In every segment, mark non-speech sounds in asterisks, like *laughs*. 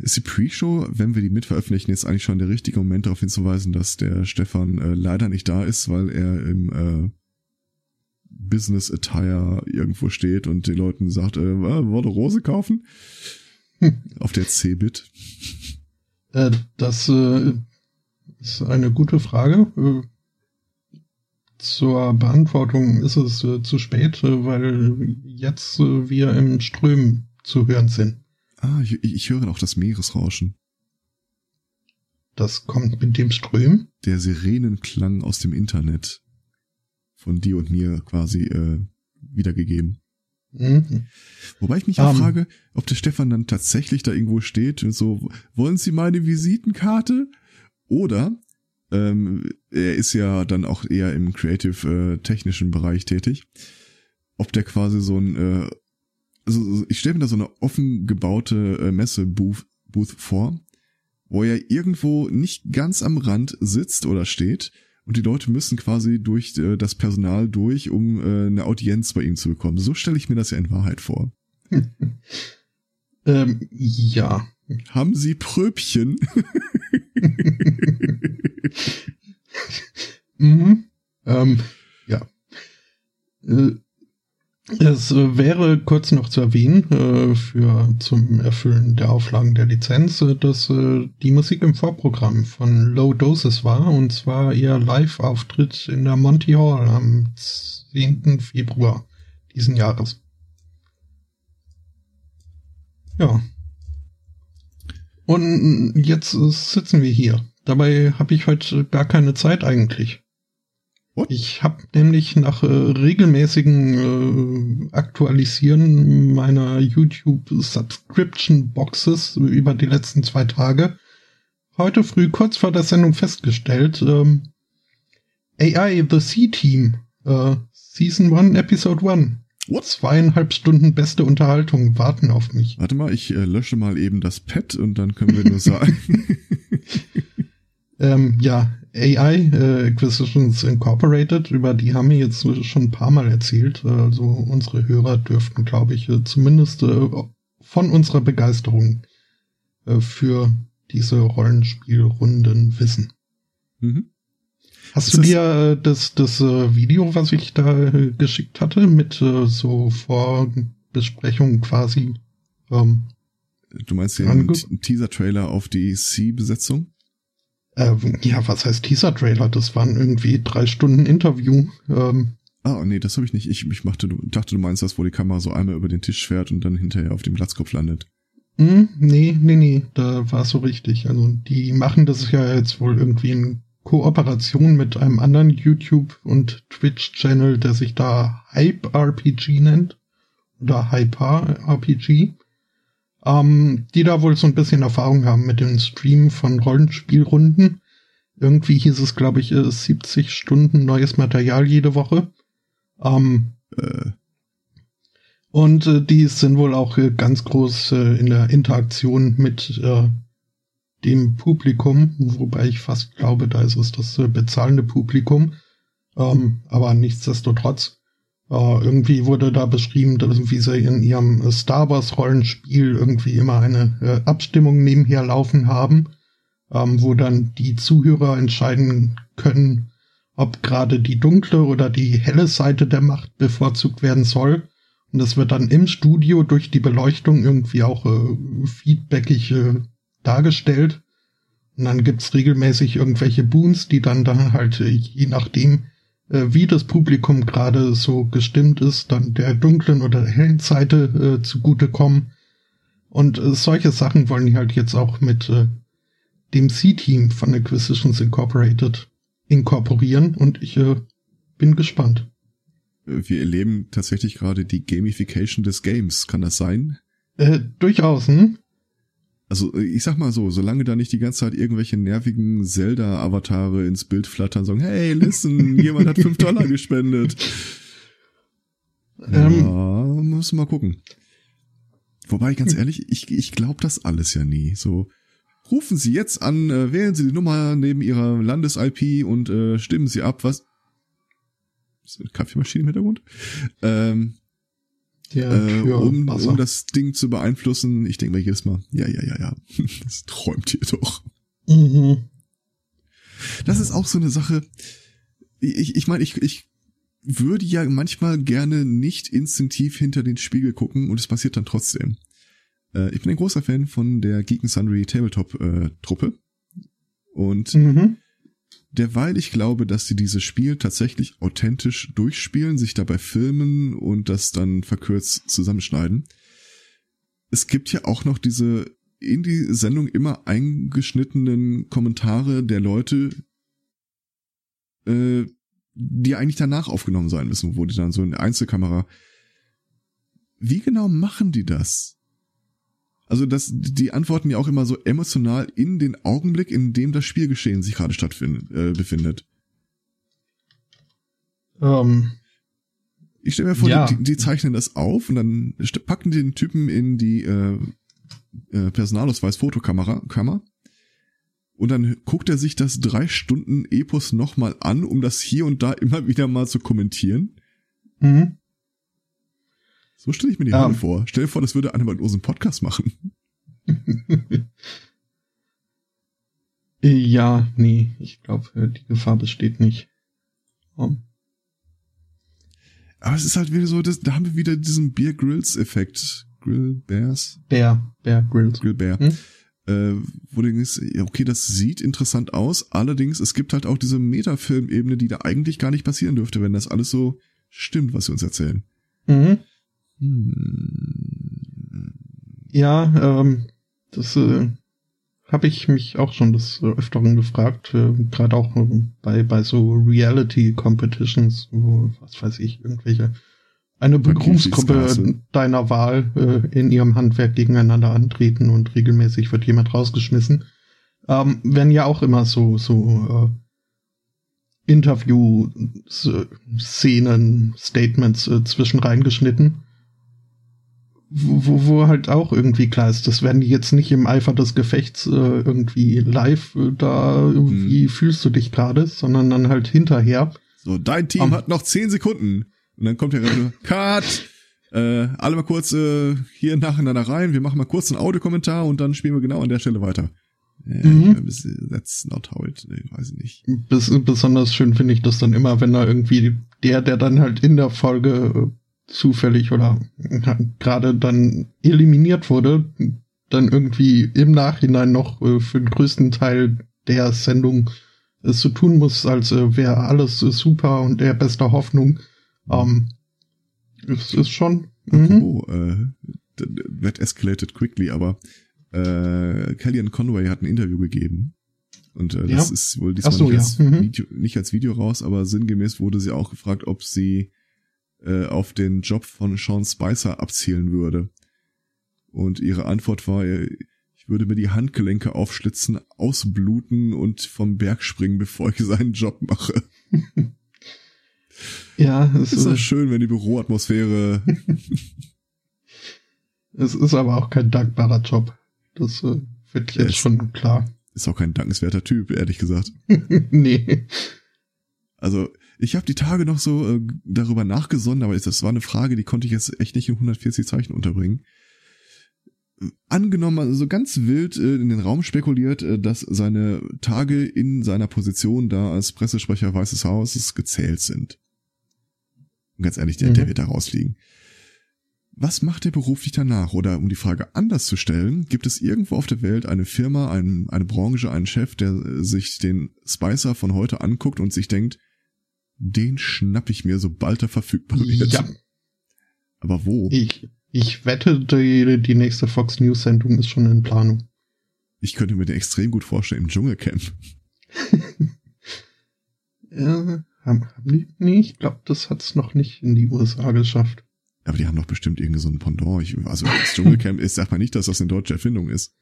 ist die Pre-Show, wenn wir die mitveröffentlichen, jetzt eigentlich schon der richtige Moment darauf hinzuweisen, dass der Stefan äh, leider nicht da ist, weil er im äh, Business Attire irgendwo steht und den Leuten sagt, äh, wollte Rose kaufen? Auf der C-Bit. Äh, das äh, ist eine gute Frage. Äh, zur Beantwortung ist es äh, zu spät, äh, weil jetzt äh, wir im Strömen zu hören sind. Ah, ich, ich höre auch das Meeresrauschen. Das kommt mit dem Strömen? Der Sirenenklang aus dem Internet. Von dir und mir quasi äh, wiedergegeben. Mhm. Wobei ich mich auch um, frage, ob der Stefan dann tatsächlich da irgendwo steht und so, wollen Sie meine Visitenkarte? Oder ähm, er ist ja dann auch eher im creative-technischen äh, Bereich tätig. Ob der quasi so ein, äh, also ich stelle mir da so eine offen gebaute äh, Messe-Booth Booth vor, wo er irgendwo nicht ganz am Rand sitzt oder steht und die Leute müssen quasi durch äh, das Personal durch, um äh, eine Audienz bei ihm zu bekommen. So stelle ich mir das ja in Wahrheit vor. *laughs* ähm, ja. Haben Sie Pröbchen? *laughs* mhm. ähm, ja. Äh, es wäre kurz noch zu erwähnen, äh, für zum Erfüllen der Auflagen der Lizenz, äh, dass äh, die Musik im Vorprogramm von Low Doses war, und zwar ihr Live-Auftritt in der Monty Hall am 10. Februar diesen Jahres. Ja. Und jetzt sitzen wir hier. Dabei habe ich heute gar keine Zeit eigentlich. What? Ich habe nämlich nach äh, regelmäßigen äh, Aktualisieren meiner YouTube Subscription Boxes über die letzten zwei Tage heute früh kurz vor der Sendung festgestellt, ähm, AI The Sea Team, äh, Season 1, Episode 1. What? Zweieinhalb Stunden beste Unterhaltung warten auf mich. Warte mal, ich äh, lösche mal eben das Pad und dann können wir nur sagen. *laughs* *laughs* ähm, ja, AI äh, Acquisitions Incorporated, über die haben wir jetzt schon ein paar Mal erzählt. Also unsere Hörer dürften, glaube ich, äh, zumindest äh, von unserer Begeisterung äh, für diese Rollenspielrunden wissen. Mhm. Hast du dir äh, das, das äh, Video, was ich da äh, geschickt hatte, mit äh, so Vorbesprechung quasi? Ähm, du meinst den Teaser-Trailer auf die C-Besetzung? Ähm, ja, was heißt Teaser-Trailer? Das waren irgendwie drei Stunden Interview. Ähm, ah, nee, das habe ich nicht. Ich, ich machte, dachte, du meinst das, wo die Kamera so einmal über den Tisch fährt und dann hinterher auf dem Glatzkopf landet. Mm, nee, nee, nee, da war es so richtig. Also die machen das ja jetzt wohl irgendwie in Kooperation mit einem anderen YouTube- und Twitch-Channel, der sich da Hype RPG nennt. Oder Hyper RPG ähm, die da wohl so ein bisschen Erfahrung haben mit dem Stream von Rollenspielrunden. Irgendwie hieß es, glaube ich, 70 Stunden neues Material jede Woche. Ähm, äh. Und äh, die sind wohl auch äh, ganz groß äh, in der Interaktion mit äh, dem Publikum, wobei ich fast glaube, da ist es das äh, bezahlende Publikum. Ähm, aber nichtsdestotrotz Uh, irgendwie wurde da beschrieben, dass, wie sie in ihrem Star Wars Rollenspiel irgendwie immer eine äh, Abstimmung nebenher laufen haben, ähm, wo dann die Zuhörer entscheiden können, ob gerade die dunkle oder die helle Seite der Macht bevorzugt werden soll. Und das wird dann im Studio durch die Beleuchtung irgendwie auch äh, feedbackig äh, dargestellt. Und dann gibt's regelmäßig irgendwelche Boons, die dann dann halt äh, je nachdem, äh, wie das Publikum gerade so gestimmt ist, dann der dunklen oder der hellen Seite äh, zugutekommen. Und äh, solche Sachen wollen die halt jetzt auch mit äh, dem C-Team von Acquisitions Incorporated inkorporieren und ich äh, bin gespannt. Wir erleben tatsächlich gerade die Gamification des Games. Kann das sein? Äh, durchaus, hm? Also ich sag mal so, solange da nicht die ganze Zeit irgendwelche nervigen Zelda-Avatare ins Bild flattern, sagen, hey, listen, *laughs* jemand hat fünf Dollar gespendet. Ähm, ja, muss mal gucken. Wobei, ganz ehrlich, ich, ich glaube das alles ja nie. So, rufen Sie jetzt an, äh, wählen Sie die Nummer neben Ihrer Landes-IP und äh, stimmen Sie ab, was... Ist eine Kaffeemaschine im Hintergrund? Ähm, äh, um, um das Ding zu beeinflussen. Ich denke mir jedes Mal, ja, ja, ja, ja, *laughs* das träumt ihr doch. Mhm. Das ist auch so eine Sache. Ich, ich meine, ich, ich würde ja manchmal gerne nicht instinktiv hinter den Spiegel gucken und es passiert dann trotzdem. Äh, ich bin ein großer Fan von der Geek Sundry Tabletop äh, Truppe und mhm. Derweil ich glaube, dass sie dieses Spiel tatsächlich authentisch durchspielen, sich dabei filmen und das dann verkürzt zusammenschneiden. Es gibt ja auch noch diese in die Sendung immer eingeschnittenen Kommentare der Leute, äh, die eigentlich danach aufgenommen sein müssen, wo die dann so in Einzelkamera. Wie genau machen die das? Also das, die antworten ja auch immer so emotional in den Augenblick, in dem das Spielgeschehen sich gerade stattfindet, äh, befindet. Ähm, ich stelle mir vor, ja. die, die, zeichnen das auf und dann packen die den Typen in die äh, äh, Personalausweis-Fotokamera Kammer, und dann guckt er sich das drei Stunden Epos nochmal an, um das hier und da immer wieder mal zu kommentieren. Mhm. So stelle ich mir die ja. vor. Stell dir vor, das würde einer uns einen Podcast machen. *laughs* ja, nee, ich glaube, äh, die Gefahr besteht nicht. Um. Aber es ist halt wieder so, das, da haben wir wieder diesen Beer Grills Effekt. Grill Bears? Bear, Bear Grills. Grill Bear. Hm? Äh, wo du denkst, okay, das sieht interessant aus. Allerdings, es gibt halt auch diese Metafilm-Ebene, die da eigentlich gar nicht passieren dürfte, wenn das alles so stimmt, was sie uns erzählen. Mhm. Hm. Ja, ähm, das äh, habe ich mich auch schon des Öfteren gefragt, äh, gerade auch bei, bei so Reality-Competitions, wo, was weiß ich, irgendwelche eine Berufsgruppe deiner Wahl äh, in ihrem Handwerk gegeneinander antreten und regelmäßig wird jemand rausgeschmissen. Ähm, werden ja auch immer so, so äh, Interview-Szenen, Statements äh, zwischen reingeschnitten. Wo, wo halt auch irgendwie klar ist, das werden die jetzt nicht im Eifer des Gefechts äh, irgendwie live, äh, da irgendwie hm. fühlst du dich gerade, sondern dann halt hinterher. So, dein Team um, hat noch zehn Sekunden. Und dann kommt der Redakteur, *laughs* Cut! Äh, alle mal kurz äh, hier nacheinander rein, wir machen mal kurz einen Audiokommentar und dann spielen wir genau an der Stelle weiter. Ja, mhm. That's not how it, ich weiß ich nicht. Bes besonders schön finde ich das dann immer, wenn da irgendwie der, der dann halt in der Folge äh, zufällig oder gerade dann eliminiert wurde, dann irgendwie im Nachhinein noch äh, für den größten Teil der Sendung es so tun muss, als äh, wäre alles super und der bester Hoffnung. Ähm, es ist schon. Oh, äh, that escalated quickly, aber äh, Kellyanne Conway hat ein Interview gegeben. Und äh, das ja. ist wohl diesmal so, nicht, als ja. mhm. Video, nicht als Video raus, aber sinngemäß wurde sie auch gefragt, ob sie äh, auf den Job von Sean Spicer abzielen würde. Und ihre Antwort war, äh, ich würde mir die Handgelenke aufschlitzen, ausbluten und vom Berg springen, bevor ich seinen Job mache. *laughs* Ja, es ist doch schön, wenn die Büroatmosphäre. *laughs* es ist aber auch kein dankbarer Job. Das äh, wird jetzt es schon klar. Ist auch kein dankenswerter Typ, ehrlich gesagt. *laughs* nee. Also, ich habe die Tage noch so äh, darüber nachgesonnen, aber das war eine Frage, die konnte ich jetzt echt nicht in 140 Zeichen unterbringen. Angenommen, also ganz wild äh, in den Raum spekuliert, äh, dass seine Tage in seiner Position da als Pressesprecher Weißes Hauses gezählt sind. Und ganz ehrlich, der, mhm. der wird da rausfliegen. Was macht der beruflich danach? Oder um die Frage anders zu stellen, gibt es irgendwo auf der Welt eine Firma, ein, eine Branche, einen Chef, der sich den Spicer von heute anguckt und sich denkt, den schnapp ich mir, sobald er verfügbar wird. Ja. Aber wo? Ich, ich wette, die, die nächste Fox News Sendung ist schon in Planung. Ich könnte mir den extrem gut vorstellen im Dschungelcamp. *laughs* ja, haben, haben die? Nee, ich glaube, das hat's noch nicht in die USA geschafft. Aber die haben doch bestimmt irgendwie so ein Pendant. Ich, also das Dschungelcamp ist, sag mal nicht, dass das eine deutsche Erfindung ist.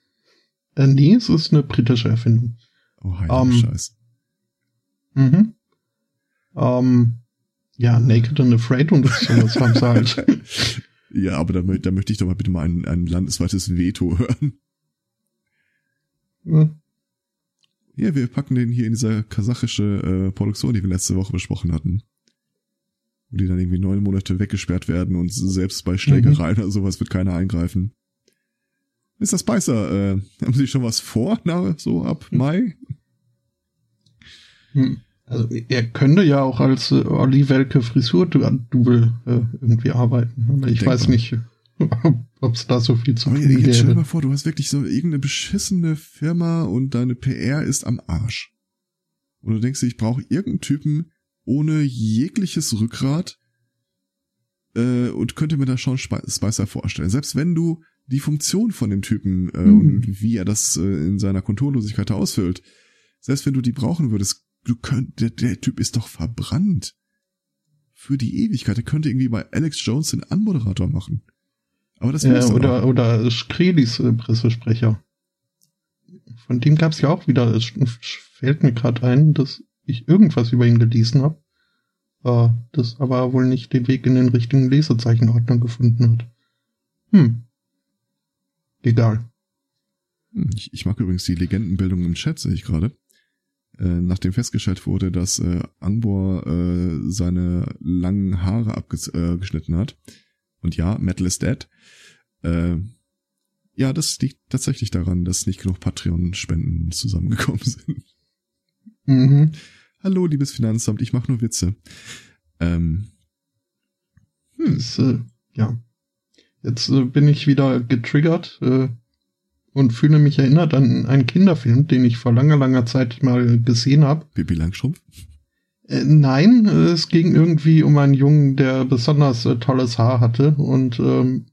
Äh, nee, es ist eine britische Erfindung. Oh, heilige um, ähm, Scheiß. Mhm. Ähm, ja, Naked and Afraid und sowas haben sie halt. *laughs* ja, aber da, da möchte ich doch mal bitte mal ein, ein landesweites Veto hören. Ja. Ja, wir packen den hier in dieser kasachische äh, Produktion, die wir letzte Woche besprochen hatten. wo die dann irgendwie neun Monate weggesperrt werden und selbst bei Schlägereien mhm. oder sowas wird keiner eingreifen. Mr. Spicer, äh, haben Sie schon was vor, na, so ab hm. Mai? Hm. Also er könnte ja auch als äh, Olli Welke Frisur-Double äh, irgendwie arbeiten. Aber ich Denkbar. weiß nicht, *laughs* ob es da so viel zu tun gibt. Jetzt stell dir mal vor, du hast wirklich so irgendeine beschissene Firma und deine PR ist am Arsch. Und du denkst dir, ich brauche irgendeinen Typen ohne jegliches Rückgrat äh, und könnte mir da schon Spicer vorstellen. Selbst wenn du die Funktion von dem Typen äh, mhm. und wie er das äh, in seiner Konturlosigkeit ausfüllt, selbst wenn du die brauchen würdest, du könnt, der, der Typ ist doch verbrannt. Für die Ewigkeit. Der könnte irgendwie bei Alex Jones den Anmoderator machen. Aber das ja, oder, auch. oder Skredis äh, Pressesprecher. Von dem gab es ja auch wieder, es fällt mir gerade ein, dass ich irgendwas über ihn gelesen habe, äh, das aber wohl nicht den Weg in den richtigen Lesezeichenordner gefunden hat. Hm. Egal. Hm, ich, ich mag übrigens die Legendenbildung im Chat, sehe ich gerade. Äh, nachdem festgestellt wurde, dass äh, Angbor äh, seine langen Haare abgeschnitten äh, hat. Und ja, Metal is dead. Äh, ja, das liegt tatsächlich daran, dass nicht genug Patreon-Spenden zusammengekommen *laughs* sind. Mhm. Hallo, liebes Finanzamt, ich mache nur Witze. Ähm, hm. Das, äh, ja. Jetzt äh, bin ich wieder getriggert äh, und fühle mich erinnert an einen Kinderfilm, den ich vor langer, langer Zeit mal gesehen habe. Bibi Langstrumpf? Äh, nein, es ging irgendwie um einen Jungen, der besonders äh, tolles Haar hatte und ähm,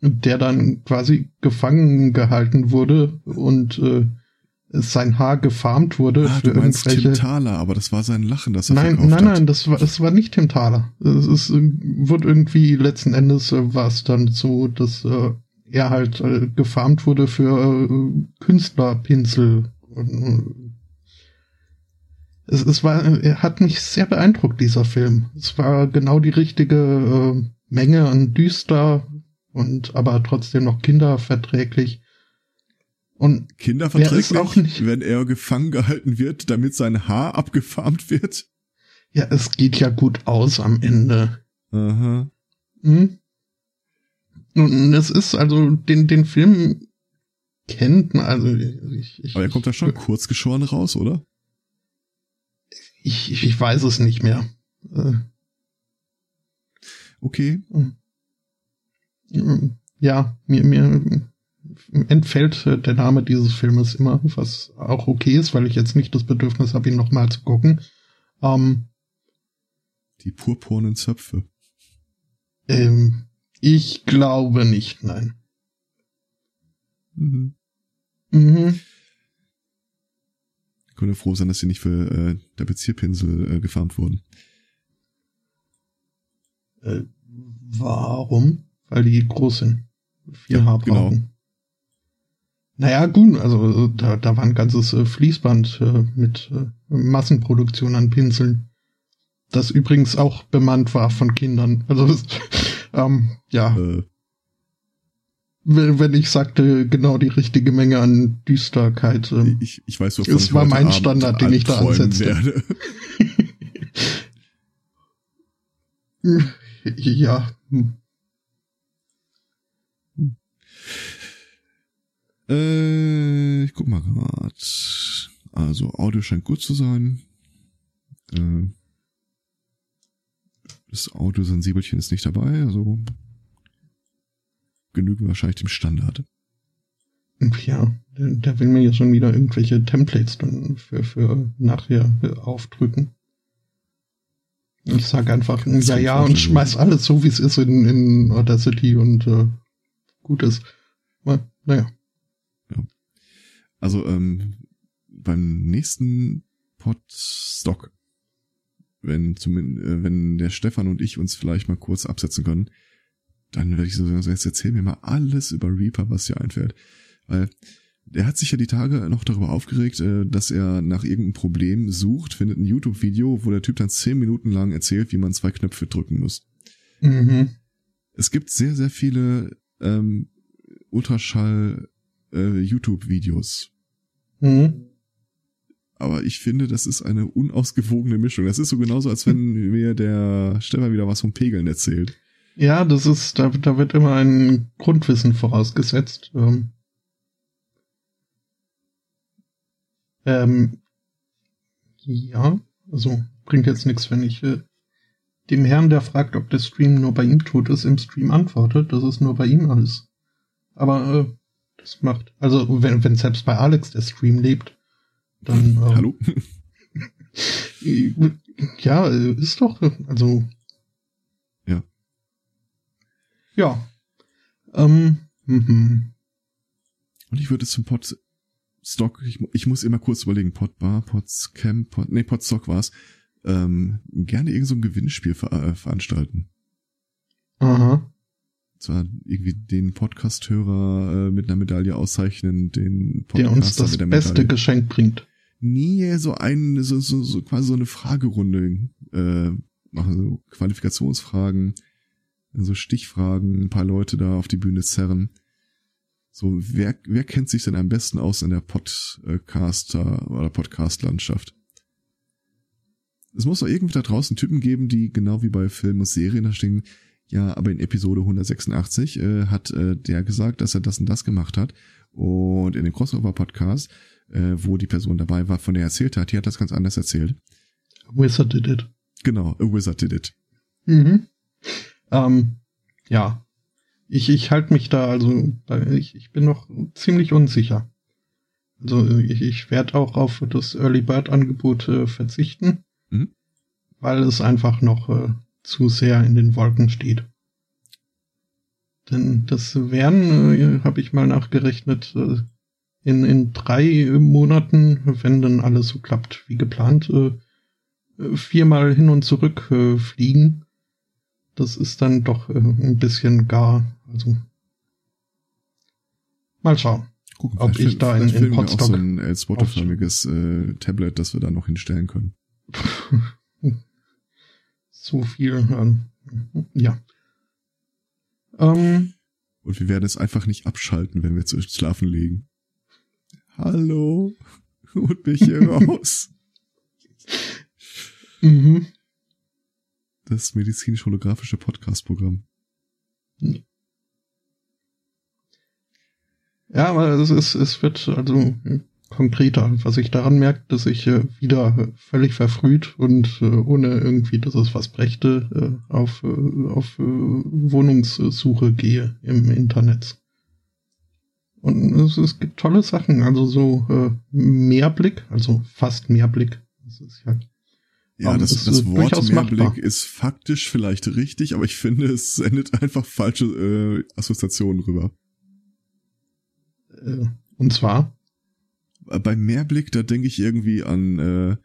der dann quasi gefangen gehalten wurde und äh, sein Haar gefarmt wurde. Ah, für du meinst irgendwelche... Tim Thaler, aber das war sein Lachen, das er Nein, nein, nein, hat. das war, das war nicht Tim Thaler. Es ist, wird irgendwie letzten Endes äh, war es dann so, dass äh, er halt äh, gefarmt wurde für äh, Künstlerpinsel. Es, es war, er hat mich sehr beeindruckt, dieser Film. Es war genau die richtige äh, Menge an düster und aber trotzdem noch kinderverträglich. Und kinderverträglich, auch nicht, wenn er gefangen gehalten wird, damit sein Haar abgefarmt wird? Ja, es geht ja gut aus am Ende. Aha. Hm? Es ist also den den Film kennt man also ich, ich, Aber er kommt da schon kurz geschoren raus, oder? Ich, ich, ich weiß es nicht mehr. Äh. Okay. Ja, mir, mir entfällt der Name dieses Filmes immer, was auch okay ist, weil ich jetzt nicht das Bedürfnis habe, ihn nochmal zu gucken. Ähm, Die purpurnen Zöpfe. Ähm, ich glaube nicht, nein. Mhm. Mhm. Ich könnte froh sein, dass sie nicht für äh, der Bezierpinsel äh, gefarmt wurden. Äh, warum? Weil die groß sind. Viel ja, Haar brauchen. Genau. Naja, gut, also da, da war ein ganzes äh, Fließband äh, mit äh, Massenproduktion an Pinseln. Das übrigens auch bemannt war von Kindern. Also *laughs* ähm, ja. Äh. Wenn ich sagte, genau die richtige Menge an Düsterkeit. Ähm, ich, ich weiß, wovon Es war mein Standard, den ich da ansetzte. Werde. *laughs* ja. Äh, ich guck mal grad. Also, Audio scheint gut zu sein. Äh, das Audiosensibelchen ist nicht dabei, also genügen wahrscheinlich dem Standard. Ja, der, will mir jetzt schon wieder irgendwelche Templates dann für, für nachher aufdrücken. Ich sag einfach, ja, ja, und schmeiß alles so, wie es ist in, in Audacity und äh, gut ist. Naja. Ja. Also ähm, beim nächsten Podstock wenn zumindest, äh, wenn der Stefan und ich uns vielleicht mal kurz absetzen können, dann werde ich so sagen, jetzt erzähl mir mal alles über Reaper, was dir einfällt. Weil der hat sich ja die Tage noch darüber aufgeregt, äh, dass er nach irgendeinem Problem sucht, findet ein YouTube-Video, wo der Typ dann zehn Minuten lang erzählt, wie man zwei Knöpfe drücken muss. Mhm. Es gibt sehr, sehr viele ähm, Ultraschall äh. Mhm aber ich finde, das ist eine unausgewogene Mischung. Das ist so genauso, als wenn *laughs* mir der Stefan wieder was vom Pegeln erzählt. Ja, das ist, da, da wird immer ein Grundwissen vorausgesetzt. Ähm, ähm, ja, also bringt jetzt nichts, wenn ich äh, dem Herrn, der fragt, ob der Stream nur bei ihm tot ist, im Stream antwortet, dass es nur bei ihm alles. Aber äh, das macht, also wenn, wenn selbst bei Alex der Stream lebt, dann. *laughs* Äh, Hallo? ja, ist doch, also. Ja. Ja. Ähm, mhm. Und ich würde zum Pod Stock, ich, ich muss immer kurz überlegen, Podbar, Podscamp, Pod, nee, Podstock war's, ähm, gerne irgend so ein Gewinnspiel ver äh, veranstalten. Aha zwar irgendwie den Podcast-Hörer äh, mit einer Medaille auszeichnen, den Podcaster der uns das beste Geschenk bringt. Nee, so ein, so, so, so quasi so eine Fragerunde äh, machen, so Qualifikationsfragen, so Stichfragen, ein paar Leute da auf die Bühne zerren. So, wer, wer kennt sich denn am besten aus in der Podcaster oder Podcast-Landschaft? Es muss doch irgendwie da draußen Typen geben, die genau wie bei Filmen und Serien da stehen, ja, aber in Episode 186 äh, hat äh, der gesagt, dass er das und das gemacht hat. Und in dem Crossover-Podcast, äh, wo die Person dabei war, von der er erzählt hat, die hat das ganz anders erzählt. A wizard did it. Genau, a wizard did it. Mhm. Ähm, ja. Ich, ich halte mich da, also ich, ich bin noch ziemlich unsicher. Also ich, ich werde auch auf das Early Bird Angebot äh, verzichten, mhm. weil es einfach noch äh, zu sehr in den Wolken steht. Denn das wären, äh, habe ich mal nachgerechnet, äh, in, in drei Monaten, wenn dann alles so klappt wie geplant, äh, viermal hin und zurück äh, fliegen. Das ist dann doch äh, ein bisschen gar. Also mal schauen, Gucken, ob ich da in, in Potsdam auch so ein Spotify-förmiges äh, Tablet, das wir da noch hinstellen können. *laughs* so viel. Ähm, ja. Ähm, Und wir werden es einfach nicht abschalten, wenn wir zu schlafen legen. Hallo, holt mich hier *laughs* raus. mhm. Das medizinisch-holographische Podcast-Programm. Ja, aber es ist, es wird, also konkreter, was ich daran merke, dass ich äh, wieder völlig verfrüht und äh, ohne irgendwie, dass es was brächte, äh, auf, auf Wohnungssuche gehe im Internet. Und es, es gibt tolle Sachen, also so äh, Mehrblick, also fast Mehrblick. Das ist ja ja, das, das äh, Wort Mehrblick machbar. ist faktisch vielleicht richtig, aber ich finde, es sendet einfach falsche äh, Assoziationen rüber. Äh, und zwar? beim Mehrblick, da denke ich irgendwie an äh,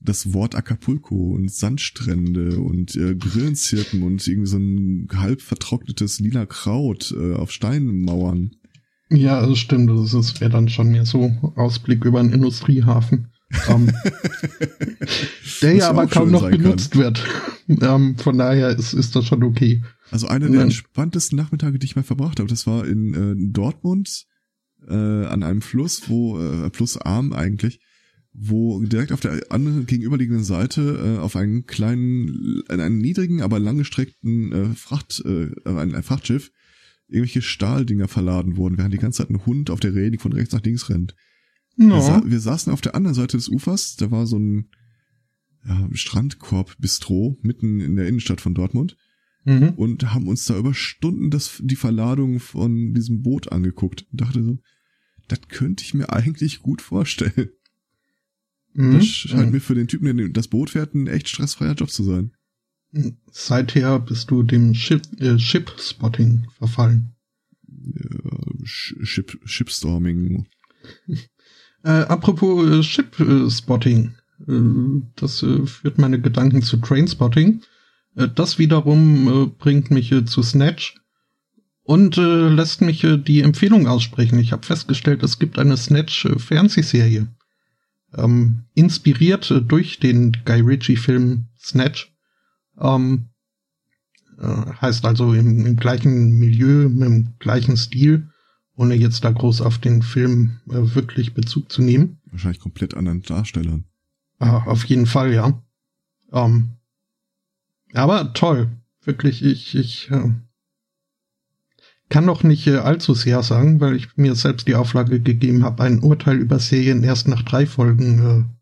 das Wort Acapulco und Sandstrände und äh, Grillenzirpen und irgendwie so ein halb vertrocknetes lila Kraut äh, auf Steinmauern. Ja, das stimmt. Das, das wäre dann schon mehr so Ausblick über einen Industriehafen. Ähm, *laughs* der ja aber kaum noch benutzt kann. wird. Ähm, von daher ist, ist das schon okay. Also einer der entspanntesten Nachmittage, die ich mal verbracht habe, das war in äh, Dortmund äh, an einem Fluss, wo, äh, Flussarm eigentlich, wo direkt auf der anderen gegenüberliegenden Seite äh, auf einen kleinen, einen niedrigen, aber langgestreckten äh, Fracht, äh, ein, ein Frachtschiff irgendwelche Stahldinger verladen wurden, während die ganze Zeit ein Hund auf der Reling von rechts nach links rennt. No. Wir, sa wir, saßen auf der anderen Seite des Ufers, da war so ein ja, Strandkorb-Bistro mitten in der Innenstadt von Dortmund mhm. und haben uns da über Stunden das, die Verladung von diesem Boot angeguckt und dachte so, das könnte ich mir eigentlich gut vorstellen. Mhm. Das scheint mhm. mir für den Typen, der das Boot fährt, ein echt stressfreier Job zu sein. Seither bist du dem Ship, äh, Ship-Spotting verfallen. Ja, Ship, Shipstorming. *laughs* äh, apropos äh, Ship-Spotting. Äh, das äh, führt meine Gedanken zu Trainspotting. Äh, das wiederum äh, bringt mich äh, zu Snatch und äh, lässt mich äh, die Empfehlung aussprechen. Ich habe festgestellt, es gibt eine Snatch-Fernsehserie. Ähm, inspiriert äh, durch den Guy Ritchie-Film Snatch. Ähm, äh, heißt also im, im, gleichen Milieu, im gleichen Stil, ohne jetzt da groß auf den Film äh, wirklich Bezug zu nehmen. wahrscheinlich komplett anderen Darstellern. Ah, auf jeden Fall, ja. Ähm, aber toll. Wirklich, ich, ich äh, kann noch nicht äh, allzu sehr sagen, weil ich mir selbst die Auflage gegeben habe, ein Urteil über Serien erst nach drei Folgen äh,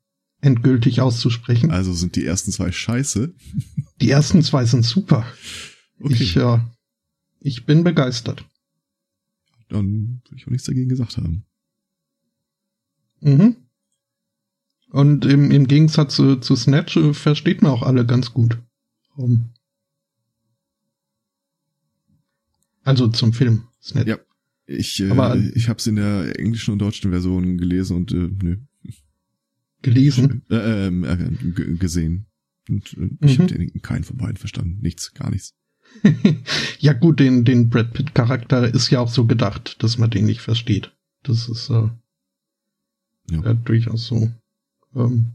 endgültig auszusprechen. Also sind die ersten zwei scheiße. Die ersten zwei sind super. Okay. Ich, äh, ich bin begeistert. Dann würde ich auch nichts dagegen gesagt haben. Mhm. Und im, im Gegensatz zu, zu Snatch äh, versteht man auch alle ganz gut. Um, also zum Film Snatch. Ja, ich, äh, Aber, ich habe es in der englischen und deutschen Version gelesen und äh, nö. Gelesen? Äh, ähm, äh, gesehen. Und äh, ich mhm. habe keinen von beiden verstanden. Nichts, gar nichts. *laughs* ja gut, den, den Brad Pitt Charakter ist ja auch so gedacht, dass man den nicht versteht. Das ist äh, ja. ja durchaus so. Ähm,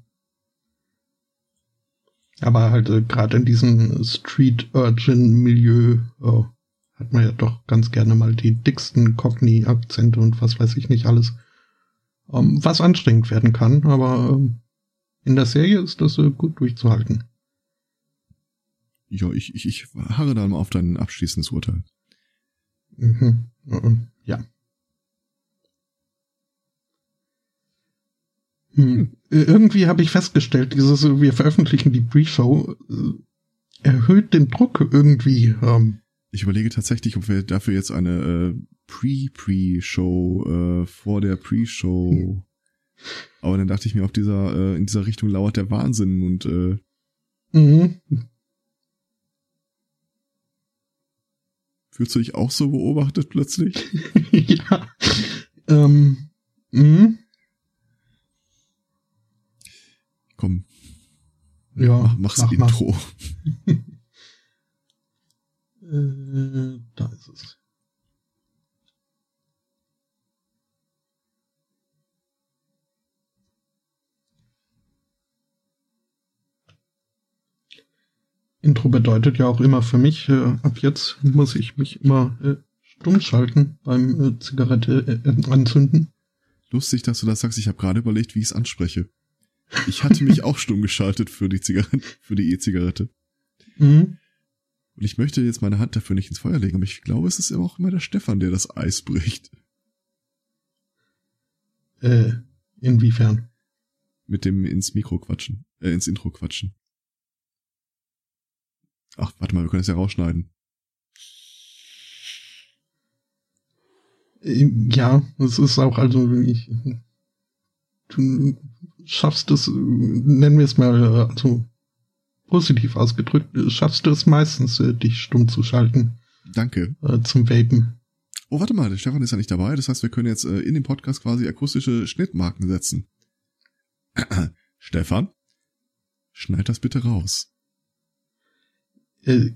aber halt äh, gerade in diesem Street Urgin Milieu äh, hat man ja doch ganz gerne mal die dicksten Cockney-Akzente und was weiß ich nicht alles. Ähm, was anstrengend werden kann, aber ähm, in der Serie ist das äh, gut durchzuhalten. Ja, ich, ich, ich harre da mal auf dein abschließendes Urteil. Mhm. Ja. Hm. Irgendwie habe ich festgestellt, dieses, wir veröffentlichen die Pre-Show, äh, erhöht den Druck irgendwie. Ähm. Ich überlege tatsächlich, ob wir dafür jetzt eine äh, Pre-Pre-Show äh, vor der Pre-Show. Hm. Aber dann dachte ich mir, auf dieser, äh, in dieser Richtung lauert der Wahnsinn und äh, mhm. Fühlst du dich auch so beobachtet plötzlich? *laughs* ja. Ähm, mh. Komm. Ja. Mach, mach's mach, Intro. *laughs* äh, da ist es. Intro bedeutet ja auch immer für mich, äh, ab jetzt muss ich mich immer äh, stumm schalten beim äh, Zigarette äh, anzünden. Lustig, dass du das sagst. Ich habe gerade überlegt, wie ich es anspreche. Ich hatte mich *laughs* auch stumm geschaltet für die Zigarette, für die E-Zigarette. Mhm. Und ich möchte jetzt meine Hand dafür nicht ins Feuer legen, aber ich glaube, es ist auch immer der Stefan, der das Eis bricht. Äh, inwiefern? Mit dem ins Mikro quatschen, äh, ins Intro quatschen. Ach, warte mal, wir können es ja rausschneiden. Ja, es ist auch, also, ich, du schaffst es, nennen wir es mal, also, positiv ausgedrückt, schaffst du es meistens, äh, dich stumm zu schalten. Danke. Äh, zum Vapen. Oh, warte mal, der Stefan ist ja nicht dabei. Das heißt, wir können jetzt äh, in dem Podcast quasi akustische Schnittmarken setzen. *clears throat* Stefan, schneid das bitte raus.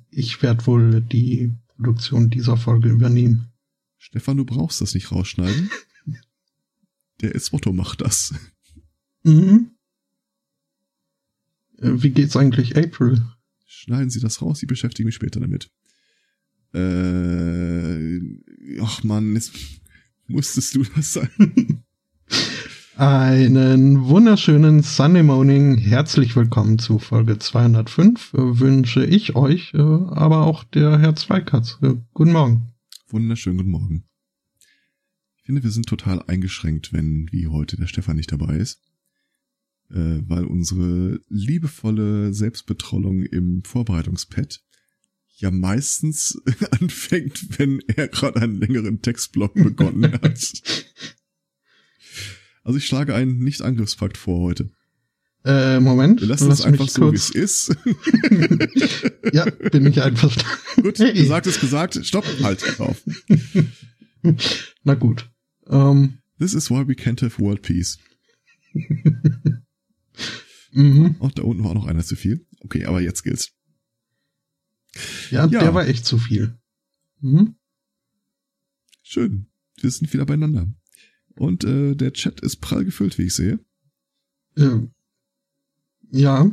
Ich werde wohl die Produktion dieser Folge übernehmen. Stefan, du brauchst das nicht rausschneiden. *laughs* Der Eswotto macht das. Mhm. Äh, wie geht's eigentlich April? Schneiden Sie das raus, Sie beschäftigen mich später damit. Äh, ach man, jetzt *laughs* musstest du das sein. Einen wunderschönen Sunday Morning. Herzlich willkommen zu Folge 205. Äh, wünsche ich euch, äh, aber auch der Herr Zweikatz. Guten Morgen. Wunderschönen guten Morgen. Ich finde, wir sind total eingeschränkt, wenn wie heute der Stefan nicht dabei ist, weil unsere liebevolle Selbstbetrollung im Vorbereitungspad ja meistens *laughs* anfängt, wenn er gerade einen längeren Textblock begonnen *laughs* hat. Also ich schlage einen Nicht-Angriffspakt vor heute. Äh, Moment. Wir lassen es einfach so, wie es ist. *laughs* ja, bin ich einverstanden. Gut, hey. gesagt ist gesagt. Stopp, halt, auf. Na gut. Um, This is why we can't have world peace. Mhm. Auch da unten war noch einer zu viel. Okay, aber jetzt gilt's. Ja, ja. der war echt zu viel. Mhm. Schön. Wir sind wieder beieinander. Und äh, der Chat ist prall gefüllt, wie ich sehe. Äh, ja.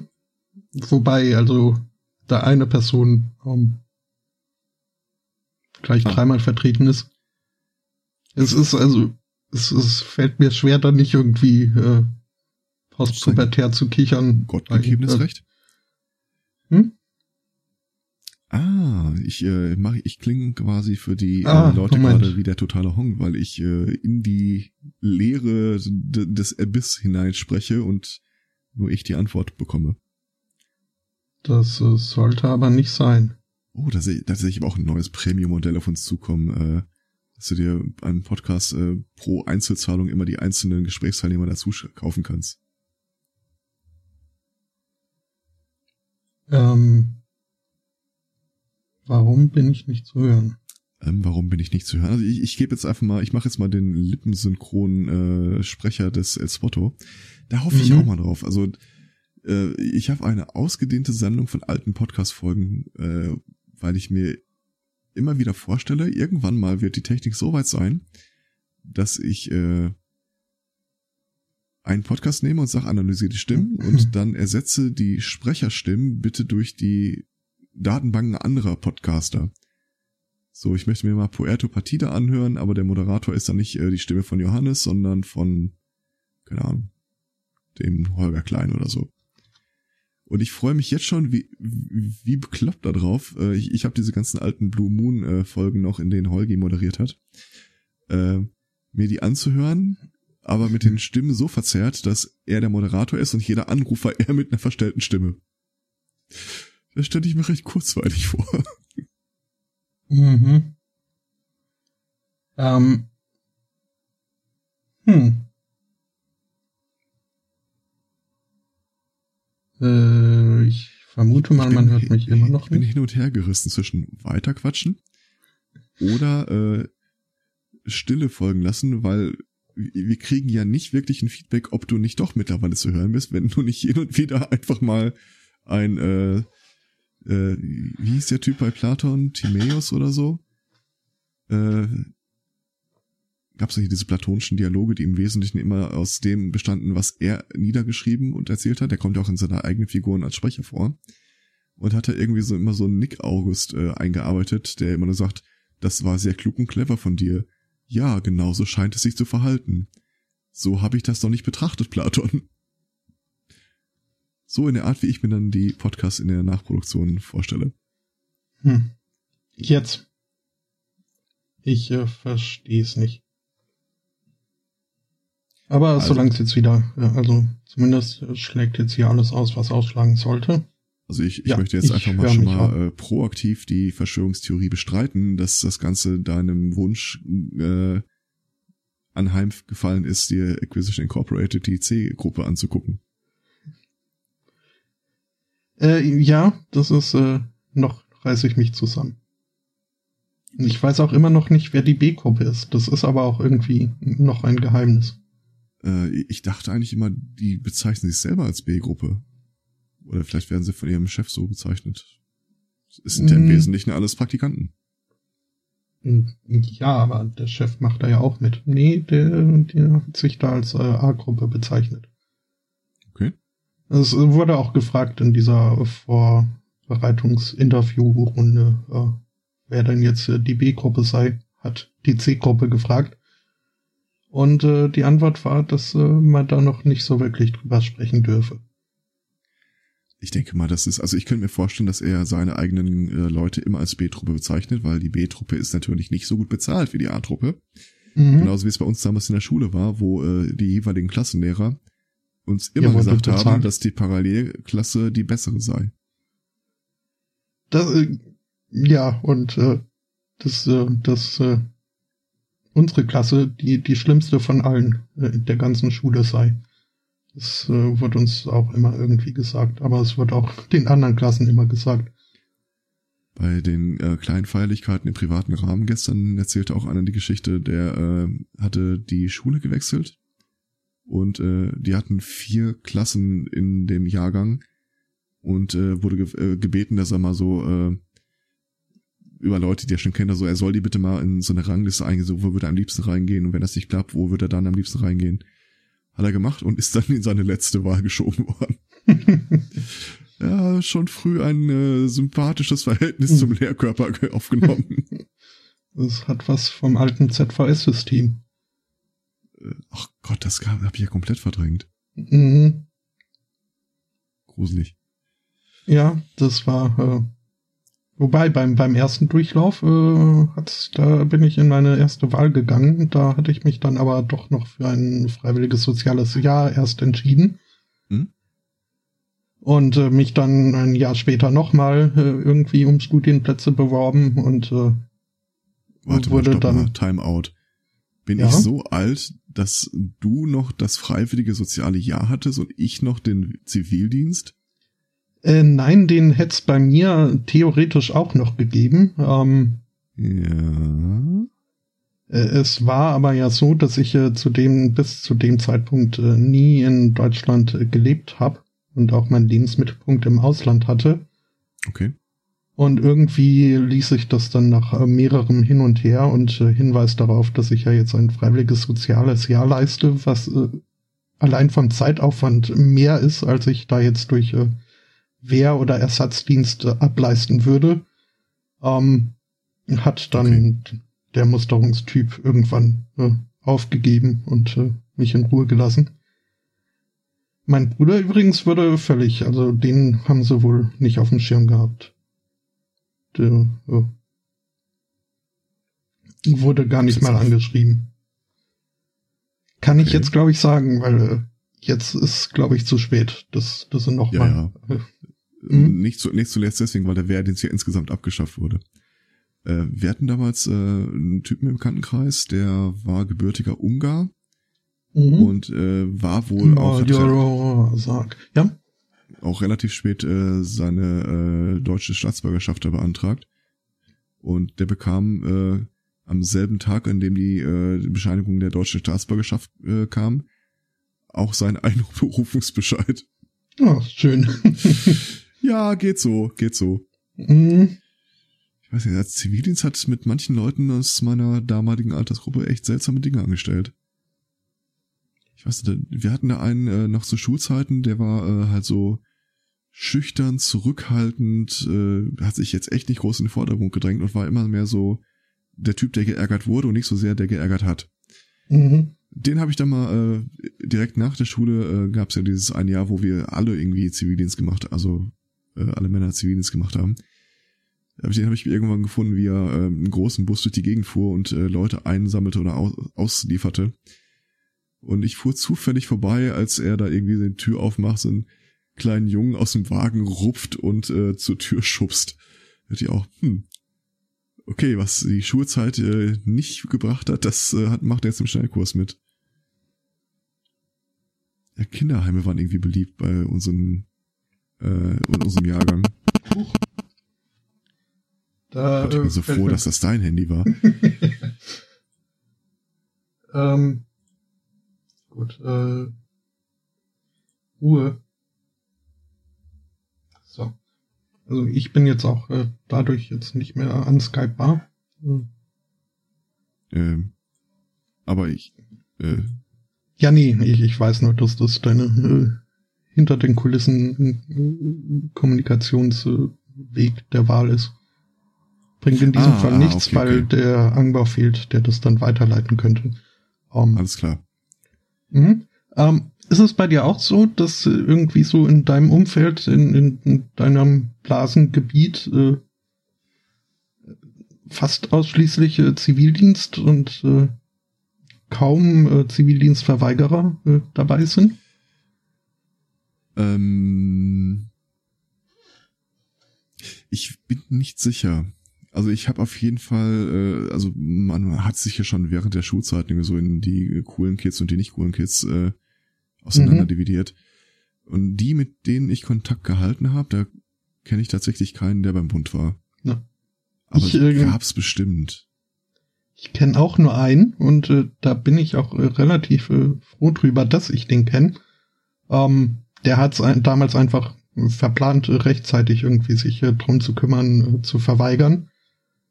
Wobei, also, da eine Person um, gleich ah. dreimal vertreten ist. Es ist also, es, es fällt mir schwer, da nicht irgendwie äh, postpubertär zu kichern. Gottgegebenes äh, Recht? Hm? Ah, ich äh, mach, ich klinge quasi für die äh, ah, äh, Leute gerade wie der totale Hong, weil ich äh, in die Leere des Abyss hineinspreche und nur ich die Antwort bekomme. Das äh, sollte aber nicht sein. Oh, da sehe da seh ich aber auch ein neues Premium-Modell auf uns zukommen, äh, dass du dir einen Podcast äh, pro Einzelzahlung immer die einzelnen Gesprächsteilnehmer dazu kaufen kannst. Ähm, Warum bin ich nicht zu hören? Ähm, warum bin ich nicht zu hören? Also ich, ich gebe jetzt einfach mal, ich mache jetzt mal den lippensynchronen äh, Sprecher des El Spotto. Da hoffe mhm. ich auch mal drauf. Also äh, ich habe eine ausgedehnte Sammlung von alten Podcast-Folgen, äh, weil ich mir immer wieder vorstelle, irgendwann mal wird die Technik so weit sein, dass ich äh, einen Podcast nehme und sage, analysiere die Stimmen mhm. und dann ersetze die Sprecherstimmen bitte durch die Datenbanken anderer Podcaster. So, ich möchte mir mal Puerto Partida anhören, aber der Moderator ist dann nicht äh, die Stimme von Johannes, sondern von, keine Ahnung, dem Holger Klein oder so. Und ich freue mich jetzt schon wie, wie bekloppt da drauf. Äh, ich ich habe diese ganzen alten Blue Moon äh, Folgen noch, in denen Holgi moderiert hat. Äh, mir die anzuhören, aber mit den Stimmen so verzerrt, dass er der Moderator ist und jeder Anrufer *laughs* er mit einer verstellten Stimme. Das stelle ich mir recht kurzweilig vor. Mhm. Ähm. Hm. Äh, ich vermute mal, man hört mich immer noch. Ich bin hin und her gerissen zwischen weiterquatschen oder äh, Stille folgen lassen, weil wir kriegen ja nicht wirklich ein Feedback, ob du nicht doch mittlerweile zu hören bist, wenn du nicht hin und wieder einfach mal ein äh, äh, wie hieß der Typ bei Platon? Timaeus oder so? Äh, gab es nicht diese platonischen Dialoge, die im Wesentlichen immer aus dem bestanden, was er niedergeschrieben und erzählt hat. Der kommt ja auch in seiner eigenen Figuren als Sprecher vor. Und hat er irgendwie so immer so einen Nick August äh, eingearbeitet, der immer nur sagt, das war sehr klug und clever von dir. Ja, genauso scheint es sich zu verhalten. So habe ich das doch nicht betrachtet, Platon. So in der Art, wie ich mir dann die Podcasts in der Nachproduktion vorstelle. Hm. Jetzt. Ich äh, verstehe es nicht. Aber also, solange es jetzt wieder, also zumindest schlägt jetzt hier alles aus, was ausschlagen sollte. Also ich, ich ja, möchte jetzt ich einfach mal schon mal äh, proaktiv die Verschwörungstheorie bestreiten, dass das Ganze deinem Wunsch äh, anheimgefallen ist, dir Acquisition Incorporated die C-Gruppe anzugucken. Äh, ja, das ist äh, noch reiße ich mich zusammen. Ich weiß auch immer noch nicht, wer die B-Gruppe ist. Das ist aber auch irgendwie noch ein Geheimnis. Äh, ich dachte eigentlich immer, die bezeichnen sich selber als B-Gruppe. Oder vielleicht werden sie von ihrem Chef so bezeichnet. Es sind ja im hm. Wesentlichen alles Praktikanten. Ja, aber der Chef macht da ja auch mit. Nee, der, der hat sich da als äh, A-Gruppe bezeichnet. Es wurde auch gefragt in dieser Vorbereitungsinterviewrunde, äh, wer denn jetzt äh, die B-Gruppe sei, hat die C-Gruppe gefragt. Und äh, die Antwort war, dass äh, man da noch nicht so wirklich drüber sprechen dürfe. Ich denke mal, das ist, also ich könnte mir vorstellen, dass er seine eigenen äh, Leute immer als B-Truppe bezeichnet, weil die B-Truppe ist natürlich nicht so gut bezahlt wie die A-Truppe. Mhm. Genauso wie es bei uns damals in der Schule war, wo äh, die jeweiligen Klassenlehrer uns immer ja, gesagt haben, dass die Parallelklasse die bessere sei. Das, äh, ja, und äh, das, äh, das äh, unsere Klasse die die schlimmste von allen äh, der ganzen Schule sei. Das äh, wird uns auch immer irgendwie gesagt, aber es wird auch den anderen Klassen immer gesagt. Bei den äh, kleinen Feierlichkeiten im privaten Rahmen gestern erzählte auch einer die Geschichte, der äh, hatte die Schule gewechselt und äh, die hatten vier Klassen in dem Jahrgang und äh, wurde ge äh, gebeten, dass er mal so äh, über Leute, die er schon kennt, also er soll die bitte mal in so eine Rangliste eingehen, so wo würde er am liebsten reingehen und wenn das nicht klappt, wo würde er dann am liebsten reingehen. Hat er gemacht und ist dann in seine letzte Wahl geschoben worden. *laughs* ja, schon früh ein äh, sympathisches Verhältnis zum Lehrkörper aufgenommen. *laughs* Das hat was vom alten ZVS-System. Ach Gott, das habe ich ja komplett verdrängt. Mhm. gruselig. Ja, das war, äh, wobei beim, beim ersten Durchlauf, äh, hat's, da bin ich in meine erste Wahl gegangen. Da hatte ich mich dann aber doch noch für ein freiwilliges soziales Jahr erst entschieden. Hm? Und äh, mich dann ein Jahr später nochmal äh, irgendwie um Studienplätze beworben und äh, Warte wurde mal, dann mal, Timeout. Bin ja? ich so alt, dass du noch das freiwillige soziale Jahr hattest und ich noch den Zivildienst? Äh, nein, den hätte es bei mir theoretisch auch noch gegeben. Ähm, ja. Äh, es war aber ja so, dass ich äh, zu dem, bis zu dem Zeitpunkt äh, nie in Deutschland äh, gelebt habe und auch meinen Lebensmittelpunkt im Ausland hatte. Okay. Und irgendwie ließ sich das dann nach äh, mehrerem Hin und Her und äh, Hinweis darauf, dass ich ja jetzt ein freiwilliges soziales Jahr leiste, was allein vom Zeitaufwand mehr ist, als ich da jetzt durch Wehr- oder Ersatzdienste ableisten würde, ähm, hat dann okay. der Musterungstyp irgendwann äh, aufgegeben und äh, mich in Ruhe gelassen. Mein Bruder übrigens wurde völlig, also den haben sie wohl nicht auf dem Schirm gehabt. Der äh, wurde gar nicht mal angeschrieben. Kann okay. ich jetzt, glaube ich, sagen, weil äh, jetzt ist, glaube ich, zu spät. Das, das sind noch ja, mal. Ja. Mhm. Nicht, zu, nicht zuletzt deswegen, weil der Wehrdienst ja insgesamt abgeschafft wurde. Äh, wir hatten damals äh, einen Typen im Bekanntenkreis, der war gebürtiger Ungar mhm. und äh, war wohl auch hatte, sag. Ja? auch relativ spät äh, seine äh, deutsche Staatsbürgerschaft beantragt. Und der bekam äh, am selben Tag, an dem die äh, Bescheinigung der deutschen Staatsbürgerschaft äh, kam, auch seinen *laughs* Einberufungsbescheid. Oh, schön. *laughs* Ja, geht so, geht so. Mhm. Ich weiß nicht, als Zivildienst hat mit manchen Leuten aus meiner damaligen Altersgruppe echt seltsame Dinge angestellt. Ich weiß nicht, wir hatten da einen äh, noch zu Schulzeiten, der war äh, halt so schüchtern, zurückhaltend, äh, hat sich jetzt echt nicht groß in den Vordergrund gedrängt und war immer mehr so der Typ, der geärgert wurde und nicht so sehr der geärgert hat. Mhm. Den habe ich dann mal äh, direkt nach der Schule äh, gab es ja dieses ein Jahr, wo wir alle irgendwie Zivildienst gemacht, also äh, alle Männer Zivildienst gemacht haben. Den habe ich irgendwann gefunden, wie er äh, einen großen Bus durch die Gegend fuhr und äh, Leute einsammelte oder aus, auslieferte. Und ich fuhr zufällig vorbei, als er da irgendwie die Tür aufmacht, so einen kleinen Jungen aus dem Wagen rupft und äh, zur Tür schubst. Da ich auch, hm, okay, was die Schulzeit äh, nicht gebracht hat, das äh, hat, macht er jetzt im Schnellkurs mit. Ja, Kinderheime waren irgendwie beliebt bei unseren äh, in unserem Jahrgang. Huch. Da, ich bin so froh, dass das dein Handy war. *laughs* ähm, gut, äh, Ruhe. So. Also ich bin jetzt auch äh, dadurch jetzt nicht mehr unskypebar. Hm. Ähm, aber ich. Äh, ja, nee, ich, ich weiß nur, dass das deine äh, hinter den Kulissen Kommunikationsweg der Wahl ist. Bringt in diesem ah, Fall nichts, okay, weil okay. der Angbau fehlt, der das dann weiterleiten könnte. Um, ähm, Alles klar. Mhm. Um, ist es bei dir auch so, dass irgendwie so in deinem Umfeld, in, in, in deinem Blasengebiet äh, fast ausschließlich äh, Zivildienst und äh, kaum äh, Zivildienstverweigerer äh, dabei sind? Ähm, ich bin nicht sicher. Also ich habe auf jeden Fall, äh, also man hat sich ja schon während der Schulzeit irgendwie so in die coolen Kids und die nicht coolen Kids äh, auseinander mhm. dividiert. Und die, mit denen ich Kontakt gehalten habe, da kenne ich tatsächlich keinen, der beim Bund war. Ja. Aber ich, äh, gab's bestimmt. Ich kenne auch nur einen und äh, da bin ich auch äh, relativ äh, froh drüber, dass ich den kenne. Ähm, der hat es damals einfach verplant, rechtzeitig irgendwie sich äh, drum zu kümmern, äh, zu verweigern.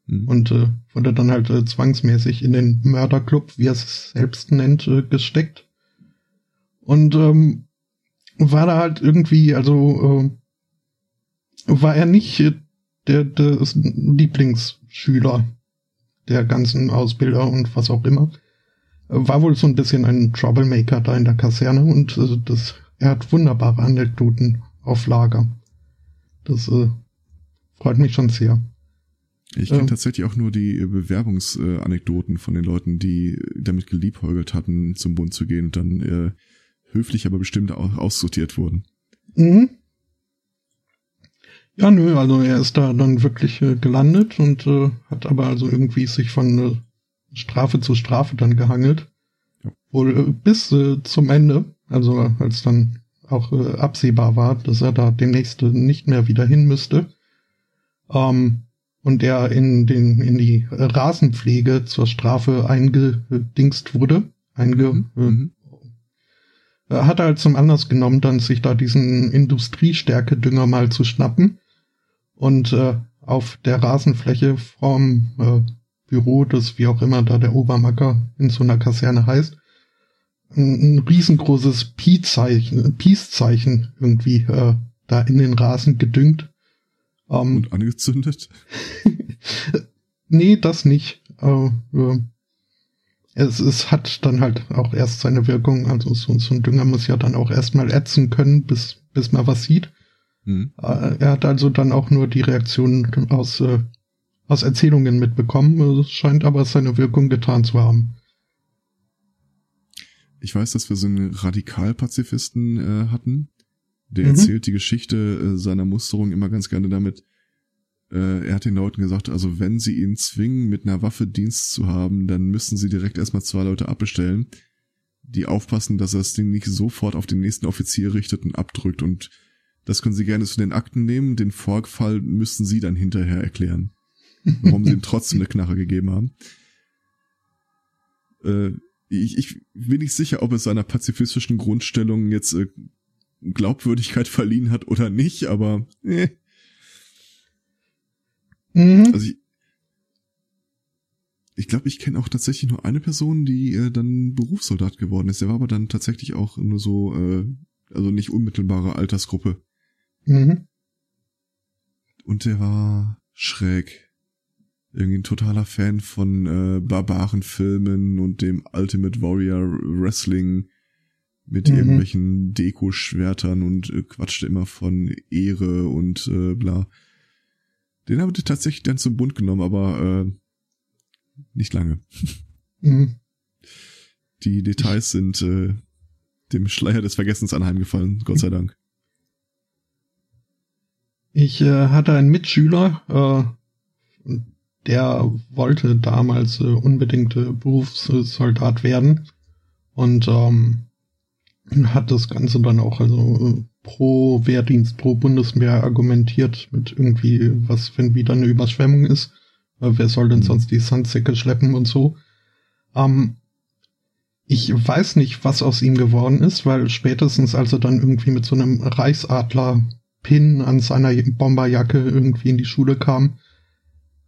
Mhm. Und äh, wurde dann halt äh, zwangsmäßig in den Mörderclub, wie er es selbst nennt, äh, gesteckt. Und ähm, war da halt irgendwie, also äh, war er nicht äh, der, der Lieblingsschüler der ganzen Ausbilder und was auch immer. War wohl so ein bisschen ein Troublemaker da in der Kaserne und äh, das er hat wunderbare Anekdoten auf Lager. Das äh, freut mich schon sehr. Ich kenne ähm, tatsächlich auch nur die Bewerbungsanekdoten von den Leuten, die damit geliebäugelt hatten, zum Bund zu gehen und dann äh, höflich, aber bestimmt auch aussortiert wurden. Mhm. Ja, nö, also er ist da dann wirklich äh, gelandet und äh, hat aber also irgendwie sich von äh, Strafe zu Strafe dann gehangelt. Wohl äh, bis äh, zum Ende, also als dann auch äh, absehbar war, dass er da demnächst nicht mehr wieder hin müsste. Ähm, und er in den in die Rasenpflege zur Strafe eingedingst wurde, einge mhm. Äh, mhm. hat er halt zum Anlass genommen, dann sich da diesen Industriestärke-Dünger mal zu schnappen und äh, auf der Rasenfläche vom äh, Büro des, wie auch immer da der Obermacker in so einer Kaserne heißt, ein, ein riesengroßes Peace-Zeichen Peace irgendwie äh, da in den Rasen gedüngt. Ähm, und angezündet? *laughs* nee, das nicht. Äh, äh, es, es hat dann halt auch erst seine Wirkung. Also so, so ein Dünger muss ja dann auch erstmal ätzen können, bis, bis man was sieht. Mhm. Er hat also dann auch nur die Reaktionen aus, äh, aus Erzählungen mitbekommen. Es scheint aber seine Wirkung getan zu haben. Ich weiß, dass wir so einen Radikalpazifisten äh, hatten. Der mhm. erzählt die Geschichte äh, seiner Musterung immer ganz gerne damit. Äh, er hat den Leuten gesagt, also wenn sie ihn zwingen, mit einer Waffe Dienst zu haben, dann müssen sie direkt erstmal zwei Leute abbestellen, die aufpassen, dass er das Ding nicht sofort auf den nächsten Offizier richtet und abdrückt und das können Sie gerne zu den Akten nehmen. Den Vorfall müssten Sie dann hinterher erklären, warum Sie ihm trotzdem eine Knarre gegeben haben. Äh, ich, ich bin nicht sicher, ob es seiner pazifistischen Grundstellung jetzt äh, Glaubwürdigkeit verliehen hat oder nicht, aber äh. Mhm. Also ich, ich glaube, ich kenne auch tatsächlich nur eine Person, die äh, dann Berufssoldat geworden ist. Der war aber dann tatsächlich auch nur so, äh, also nicht unmittelbare Altersgruppe. Mhm. Und der war schräg. Irgendwie ein totaler Fan von äh, Barbarenfilmen und dem Ultimate Warrior Wrestling mit mhm. irgendwelchen Deko-Schwertern und äh, quatschte immer von Ehre und äh, bla. Den habe ich tatsächlich dann zum Bund genommen, aber äh, nicht lange. Mhm. Die Details sind äh, dem Schleier des Vergessens anheimgefallen, Gott sei Dank. Ich äh, hatte einen Mitschüler, äh, der wollte damals äh, unbedingt äh, Berufssoldat werden und ähm, hat das Ganze dann auch also äh, pro Wehrdienst, pro Bundeswehr argumentiert mit irgendwie, was, wenn wieder eine Überschwemmung ist, äh, wer soll denn mhm. sonst die Sandsäcke schleppen und so. Ähm, ich weiß nicht, was aus ihm geworden ist, weil spätestens als er dann irgendwie mit so einem Reichsadler Pin an seiner Bomberjacke irgendwie in die Schule kam,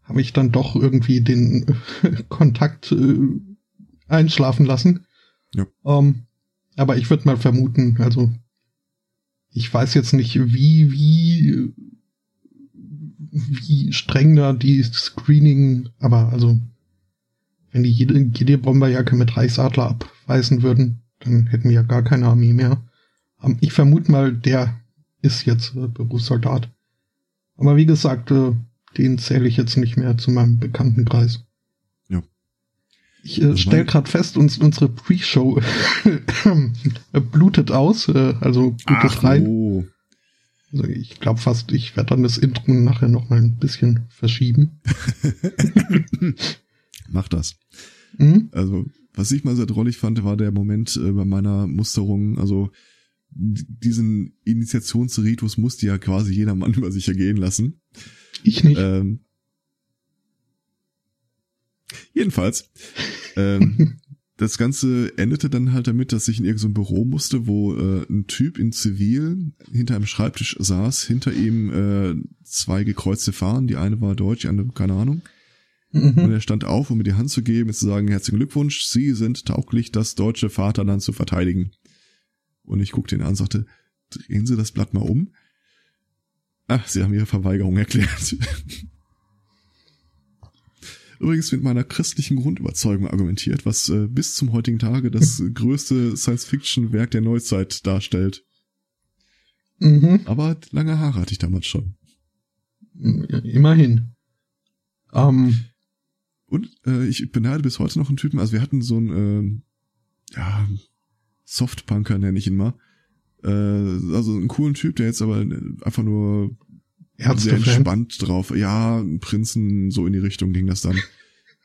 habe ich dann doch irgendwie den *laughs* Kontakt äh, einschlafen lassen. Ja. Ähm, aber ich würde mal vermuten, also ich weiß jetzt nicht, wie, wie, wie streng da die Screening, aber also wenn die jede, jede Bomberjacke mit Reichsadler abweisen würden, dann hätten wir ja gar keine Armee mehr. Ähm, ich vermute mal, der ist jetzt äh, Berufssoldat. Aber wie gesagt, äh, den zähle ich jetzt nicht mehr zu meinem Bekanntenkreis. Ja. Ich äh, stelle gerade fest, uns, unsere Pre-Show blutet aus, äh, also blutet Ach, rein. Oh. Also ich glaube fast, ich werde dann das Intro nachher noch mal ein bisschen verschieben. *laughs* Mach das. Mhm. Also, was ich mal sehr drollig fand, war der Moment äh, bei meiner Musterung, also diesen Initiationsritus musste ja quasi jeder Mann *laughs* über sich ergehen lassen. Ich nicht. Ähm, jedenfalls. *laughs* ähm, das Ganze endete dann halt damit, dass ich in irgendein Büro musste, wo äh, ein Typ in Zivil hinter einem Schreibtisch saß, hinter ihm äh, zwei gekreuzte Fahnen, die eine war deutsch, die andere keine Ahnung. Mhm. Und er stand auf, um mir die Hand zu geben und zu sagen, herzlichen Glückwunsch, Sie sind tauglich, das deutsche Vaterland zu verteidigen. Und ich guckte ihn an und sagte, drehen Sie das Blatt mal um. Ach, Sie haben Ihre Verweigerung erklärt. *laughs* Übrigens mit meiner christlichen Grundüberzeugung argumentiert, was äh, bis zum heutigen Tage das *laughs* größte Science-Fiction-Werk der Neuzeit darstellt. Mhm. Aber lange Haare hatte ich damals schon. Immerhin. Ähm, und äh, ich beneide bis heute noch einen Typen, also wir hatten so einen, äh, ja, Softpunker nenne ich ihn mal. Äh, also einen coolen Typ, der jetzt aber einfach nur sehr entspannt drauf. Ja, Prinzen, so in die Richtung ging das dann.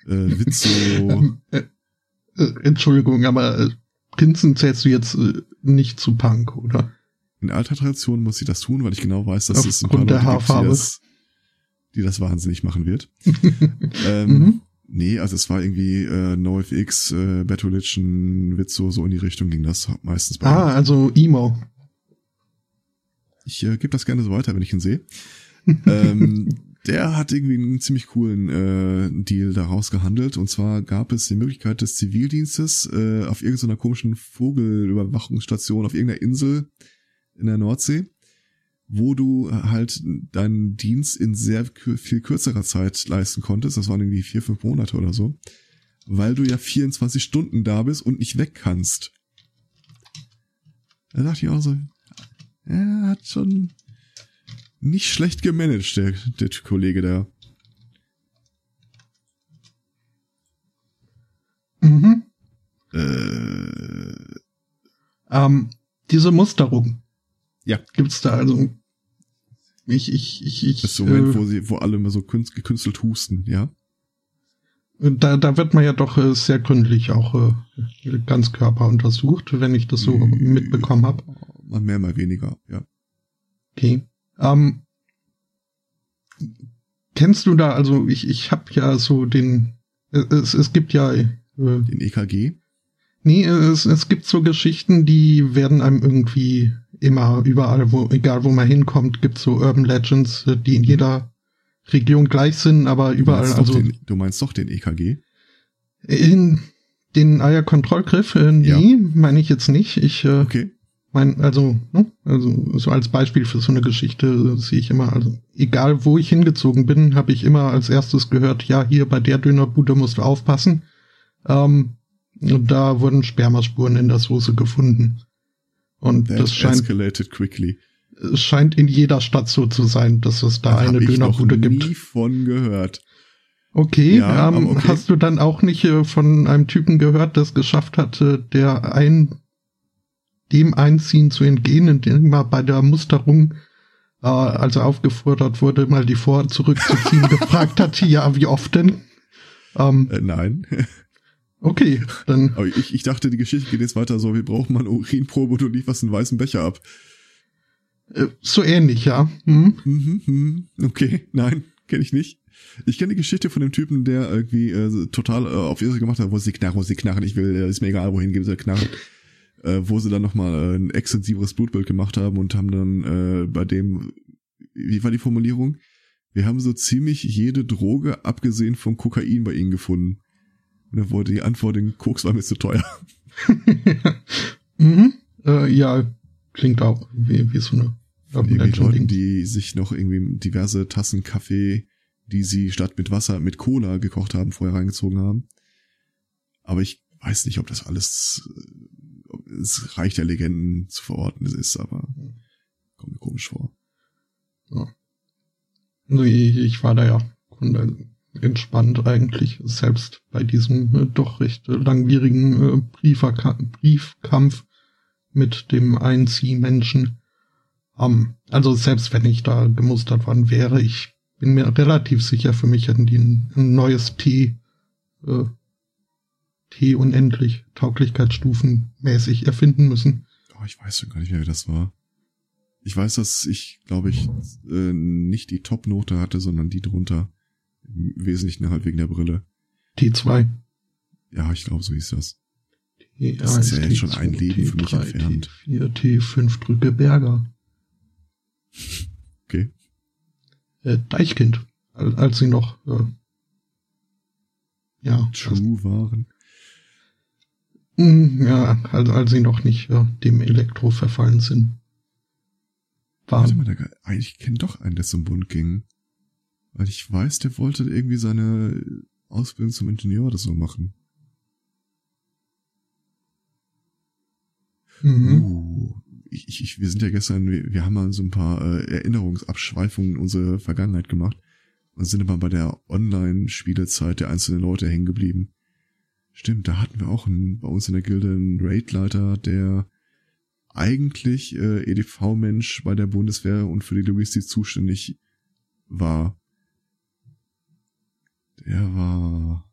Äh, Witz so. *laughs* Äh, äh, Entschuldigung, aber äh, Prinzen zählst du jetzt nicht zu Punk, oder? In alter Tradition muss sie das tun, weil ich genau weiß, dass Aufgrund es ein paar Leute gibt, die das, die das wahnsinnig machen wird. *laughs* ähm, mhm. Nee, also es war irgendwie äh, NoFX, äh, Bad Religion, Witzo, so in die Richtung ging das meistens bei Ah, mir. also Emo. Ich äh, gebe das gerne so weiter, wenn ich ihn sehe. *laughs* ähm, der hat irgendwie einen ziemlich coolen äh, Deal daraus gehandelt. Und zwar gab es die Möglichkeit des Zivildienstes äh, auf irgendeiner komischen Vogelüberwachungsstation auf irgendeiner Insel in der Nordsee wo du halt deinen Dienst in sehr viel kürzerer Zeit leisten konntest. Das waren irgendwie vier, fünf Monate oder so. Weil du ja 24 Stunden da bist und nicht weg kannst. Da dachte ich auch so, er hat schon nicht schlecht gemanagt, der, der Kollege da. Mhm. Äh, ähm, diese Musterung. Ja. Gibt's da also ich, ich, ich, ich. Das ist so ein Moment, äh, wo sie, wo alle immer so gekünstelt husten, ja? Da, da wird man ja doch äh, sehr gründlich auch äh, ganz Körper untersucht, wenn ich das so mitbekommen habe. Mal mehr, mal weniger, ja. Okay. Ähm, kennst du da, also ich, ich habe ja so den, äh, es, es gibt ja äh, den EKG? Nee, es, es gibt so Geschichten, die werden einem irgendwie immer überall, wo, egal wo man hinkommt, gibt so Urban Legends, äh, die in jeder Region gleich sind, aber überall, du also. Den, du meinst doch den EKG? In den Eierkontrollgriff, äh, nee, ja. meine ich jetzt nicht. Ich, äh, okay. mein, also, ne, also, so als Beispiel für so eine Geschichte äh, sehe ich immer, also, egal wo ich hingezogen bin, habe ich immer als erstes gehört, ja, hier bei der Dönerbude musst du aufpassen. Ähm, und da wurden Spermaspuren in der Soße gefunden. Und That das scheint, escalated quickly. Es scheint in jeder Stadt so zu sein, dass es da, da eine Dönerbude gibt. Ich nie von gehört. Okay, ja, ähm, okay, hast du dann auch nicht äh, von einem Typen gehört, der es geschafft hatte, der ein, dem Einziehen zu entgehen, indem er bei der Musterung, äh, als er aufgefordert wurde, mal die Vor- zurückzuziehen, *laughs* gefragt hat, ja, wie oft denn? Ähm, äh, nein. Okay, dann. Aber ich, ich dachte, die Geschichte geht jetzt weiter so, wir brauchen mal eine Urinprobe und du lieferst einen weißen Becher ab. Äh, so ähnlich, ja. Hm? Mhm, mhm, okay, nein, kenne ich nicht. Ich kenne die Geschichte von dem Typen, der irgendwie äh, total äh, auf Irre gemacht hat, wo sie knarren, wo sie knarren, ich will, äh, ist mir egal, wohin geben sie knarren. Äh, wo sie dann nochmal äh, ein extensiveres Blutbild gemacht haben und haben dann äh, bei dem, wie war die Formulierung? Wir haben so ziemlich jede Droge, abgesehen vom Kokain, bei ihnen gefunden. Und dann wurde die Antwort, den Koks war mir zu teuer. *laughs* mhm. Äh, ja, klingt auch wie, wie so eine irgendwie Leuten, die sich noch irgendwie diverse Tassen Kaffee, die sie statt mit Wasser mit Cola gekocht haben, vorher reingezogen haben. Aber ich weiß nicht, ob das alles ob es Reich der Legenden zu verorten ist, aber kommt mir komisch vor. Ja. Also ich, ich war da ja entspannt eigentlich, selbst bei diesem äh, doch recht langwierigen äh, Briefkampf mit dem Einziehmenschen. Ähm, also selbst wenn ich da gemustert worden wäre, ich bin mir relativ sicher, für mich hätten die ein, ein neues T, äh, T unendlich, Tauglichkeitsstufen mäßig erfinden müssen. Oh, ich weiß schon gar nicht mehr, wie das war. Ich weiß, dass ich, glaube ich, äh, nicht die Top-Note hatte, sondern die drunter. Im Wesentlichen halt wegen der Brille. T2. Ja, ich glaube, so hieß das. T1, das ist ja jetzt schon ein Leben T3, für mich entfernt. T4, T5 Drücke Berger. Okay. Äh, Deichkind, als, sie noch äh, ja True waren. Hm, ja, als, als sie noch nicht äh, dem Elektro verfallen sind. Waren. Warte mal, der, ich kenne doch einen, der zum Bund ging. Weil ich weiß, der wollte irgendwie seine Ausbildung zum Ingenieur oder so machen. Mhm. Uh, ich, ich, ich, wir sind ja gestern, wir, wir haben mal so ein paar äh, Erinnerungsabschweifungen in unsere Vergangenheit gemacht und sind immer bei der Online-Spielezeit der einzelnen Leute hängen geblieben. Stimmt, da hatten wir auch einen, bei uns in der Gilde einen Raidleiter, der eigentlich äh, EDV-Mensch bei der Bundeswehr und für die Logistik zuständig war. Der war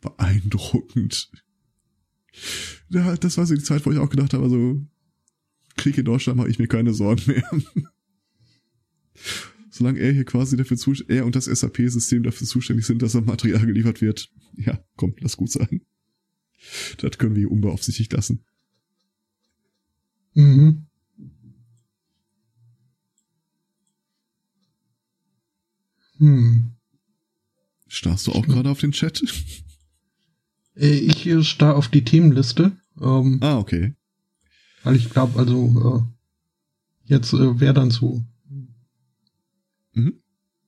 beeindruckend. Ja, das war so die Zeit, wo ich auch gedacht habe, also Krieg in Deutschland mache ich mir keine Sorgen mehr. *laughs* Solange er hier quasi dafür zuständig, er und das SAP-System dafür zuständig sind, dass er Material geliefert wird, ja, komm, lass gut sein. Das können wir unbeaufsichtigt lassen. Mhm. Hm. Starrst du auch gerade auf den Chat? Äh, ich starr auf die Themenliste. Ähm, ah, okay. Weil ich glaube, also äh, jetzt äh, wäre dann so. Mhm.